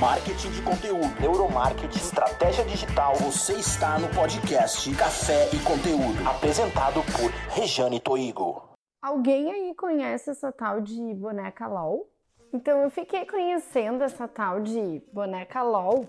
marketing de conteúdo, neuromarketing, estratégia digital. Você está no podcast Café e Conteúdo, apresentado por Rejane Toigo. Alguém aí conhece essa tal de boneca LOL? Então eu fiquei conhecendo essa tal de boneca LOL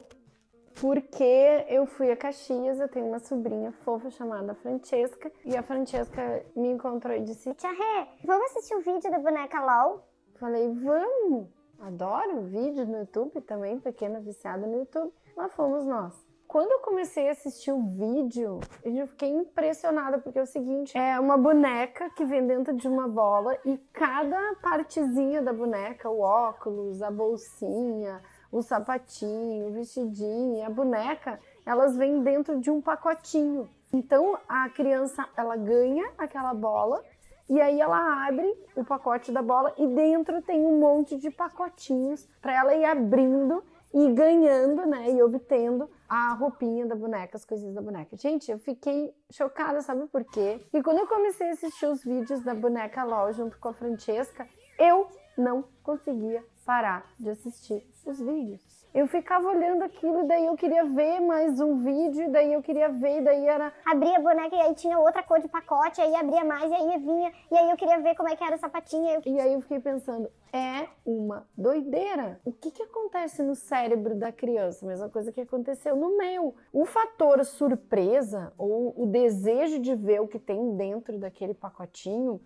porque eu fui a Caxias, eu tenho uma sobrinha fofa chamada Francesca, e a Francesca me encontrou e disse: Tia Rê, vamos assistir o um vídeo da boneca LOL? Falei, vamos! Adoro vídeo no YouTube também, pequena viciada no YouTube. Lá fomos nós. Quando eu comecei a assistir o vídeo, eu fiquei impressionada, porque é o seguinte: é uma boneca que vem dentro de uma bola e cada partezinha da boneca, o óculos, a bolsinha, o sapatinho, o vestidinho, a boneca, elas vêm dentro de um pacotinho. Então a criança ela ganha aquela bola e aí ela abre o pacote da bola e dentro tem um monte de pacotinhos para ela ir abrindo e ganhando, né, e obtendo a roupinha da boneca, as coisinhas da boneca. Gente, eu fiquei chocada, sabe por quê? E quando eu comecei a assistir os vídeos da boneca LOL junto com a Francesca, eu não conseguia parar de assistir os vídeos. Eu ficava olhando aquilo e daí eu queria ver mais um vídeo, daí eu queria ver, e daí era. Abria a boneca e aí tinha outra cor de pacote, aí abria mais, e aí vinha, e aí eu queria ver como é que era a sapatinha. E aí eu fiquei pensando, é uma doideira. O que, que acontece no cérebro da criança? Mesma coisa que aconteceu no meu. O fator surpresa, ou o desejo de ver o que tem dentro daquele pacotinho,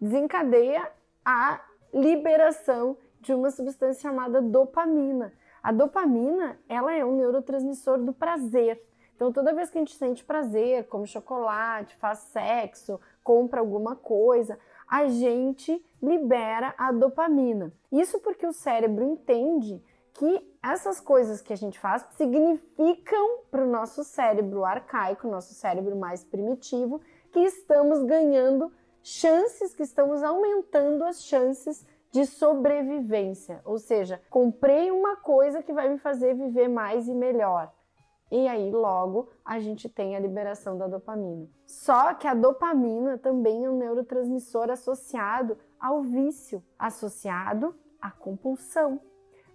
desencadeia a liberação de uma substância chamada dopamina. A dopamina, ela é um neurotransmissor do prazer. Então, toda vez que a gente sente prazer, come chocolate, faz sexo, compra alguma coisa, a gente libera a dopamina. Isso porque o cérebro entende que essas coisas que a gente faz significam para o nosso cérebro arcaico, nosso cérebro mais primitivo, que estamos ganhando chances, que estamos aumentando as chances de sobrevivência, ou seja, comprei uma coisa que vai me fazer viver mais e melhor. E aí, logo, a gente tem a liberação da dopamina. Só que a dopamina também é um neurotransmissor associado ao vício, associado à compulsão.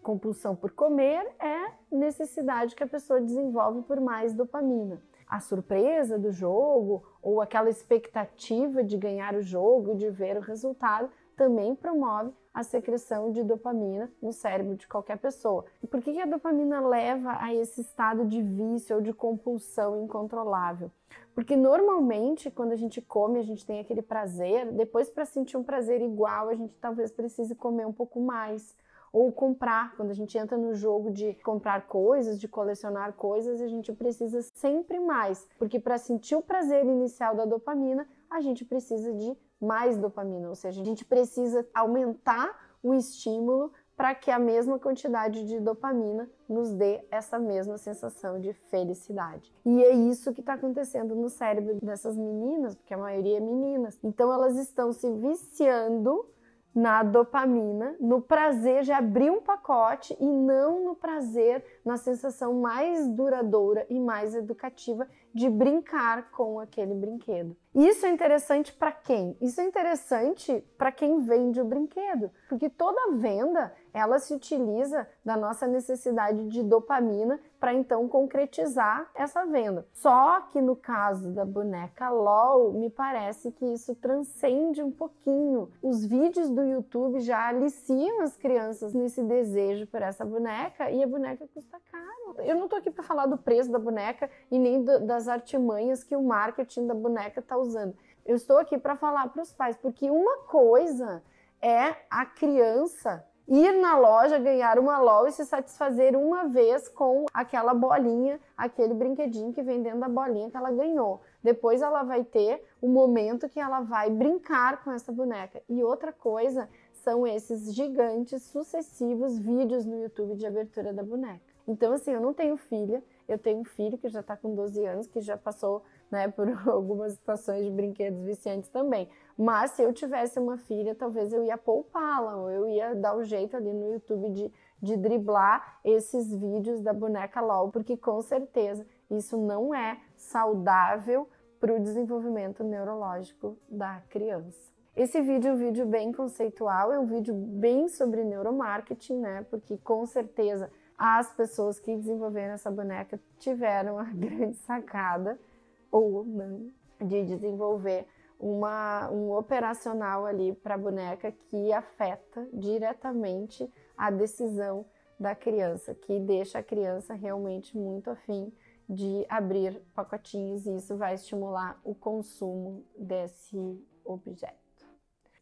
Compulsão por comer é necessidade que a pessoa desenvolve por mais dopamina. A surpresa do jogo ou aquela expectativa de ganhar o jogo, de ver o resultado, também promove a secreção de dopamina no cérebro de qualquer pessoa. E por que a dopamina leva a esse estado de vício ou de compulsão incontrolável? Porque normalmente, quando a gente come, a gente tem aquele prazer, depois para sentir um prazer igual, a gente talvez precise comer um pouco mais ou comprar. Quando a gente entra no jogo de comprar coisas, de colecionar coisas, a gente precisa sempre mais, porque para sentir o prazer inicial da dopamina, a gente precisa de mais dopamina, ou seja, a gente precisa aumentar o estímulo para que a mesma quantidade de dopamina nos dê essa mesma sensação de felicidade. E é isso que está acontecendo no cérebro dessas meninas, porque a maioria é meninas. Então elas estão se viciando na dopamina, no prazer de abrir um pacote e não no prazer, na sensação mais duradoura e mais educativa de brincar com aquele brinquedo. Isso é interessante para quem? Isso é interessante para quem vende o brinquedo, porque toda venda ela se utiliza da nossa necessidade de dopamina para então concretizar essa venda. Só que no caso da boneca LOL, me parece que isso transcende um pouquinho. Os vídeos do YouTube já aliciam as crianças nesse desejo por essa boneca e a boneca custa caro. Eu não tô aqui para falar do preço da boneca e nem do, das artimanhas que o marketing da boneca está usando. Eu estou aqui para falar para os pais, porque uma coisa é a criança ir na loja, ganhar uma LOL e se satisfazer uma vez com aquela bolinha, aquele brinquedinho que vem dentro da bolinha que ela ganhou. Depois ela vai ter o momento que ela vai brincar com essa boneca. E outra coisa são esses gigantes sucessivos vídeos no YouTube de abertura da boneca. Então, assim, eu não tenho filha, eu tenho um filho que já está com 12 anos, que já passou né, por algumas situações de brinquedos viciantes também. Mas se eu tivesse uma filha, talvez eu ia poupá-la, ou eu ia dar o um jeito ali no YouTube de, de driblar esses vídeos da boneca LOL, porque com certeza isso não é saudável para o desenvolvimento neurológico da criança. Esse vídeo é um vídeo bem conceitual, é um vídeo bem sobre neuromarketing, né? Porque com certeza as pessoas que desenvolveram essa boneca tiveram a grande sacada, ou não, de desenvolver uma, um operacional ali para a boneca que afeta diretamente a decisão da criança, que deixa a criança realmente muito afim de abrir pacotinhos e isso vai estimular o consumo desse objeto.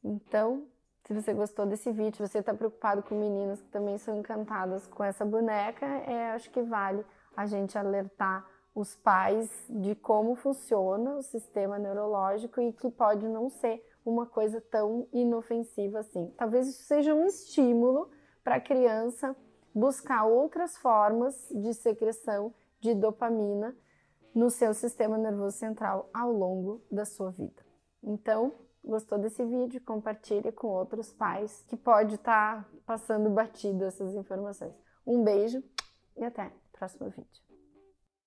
Então, se você gostou desse vídeo, se você está preocupado com meninas que também são encantadas com essa boneca, é, acho que vale a gente alertar os pais de como funciona o sistema neurológico e que pode não ser uma coisa tão inofensiva assim. Talvez isso seja um estímulo para a criança buscar outras formas de secreção de dopamina no seu sistema nervoso central ao longo da sua vida. Então, gostou desse vídeo? Compartilhe com outros pais que pode estar tá passando batido essas informações. Um beijo e até o próximo vídeo.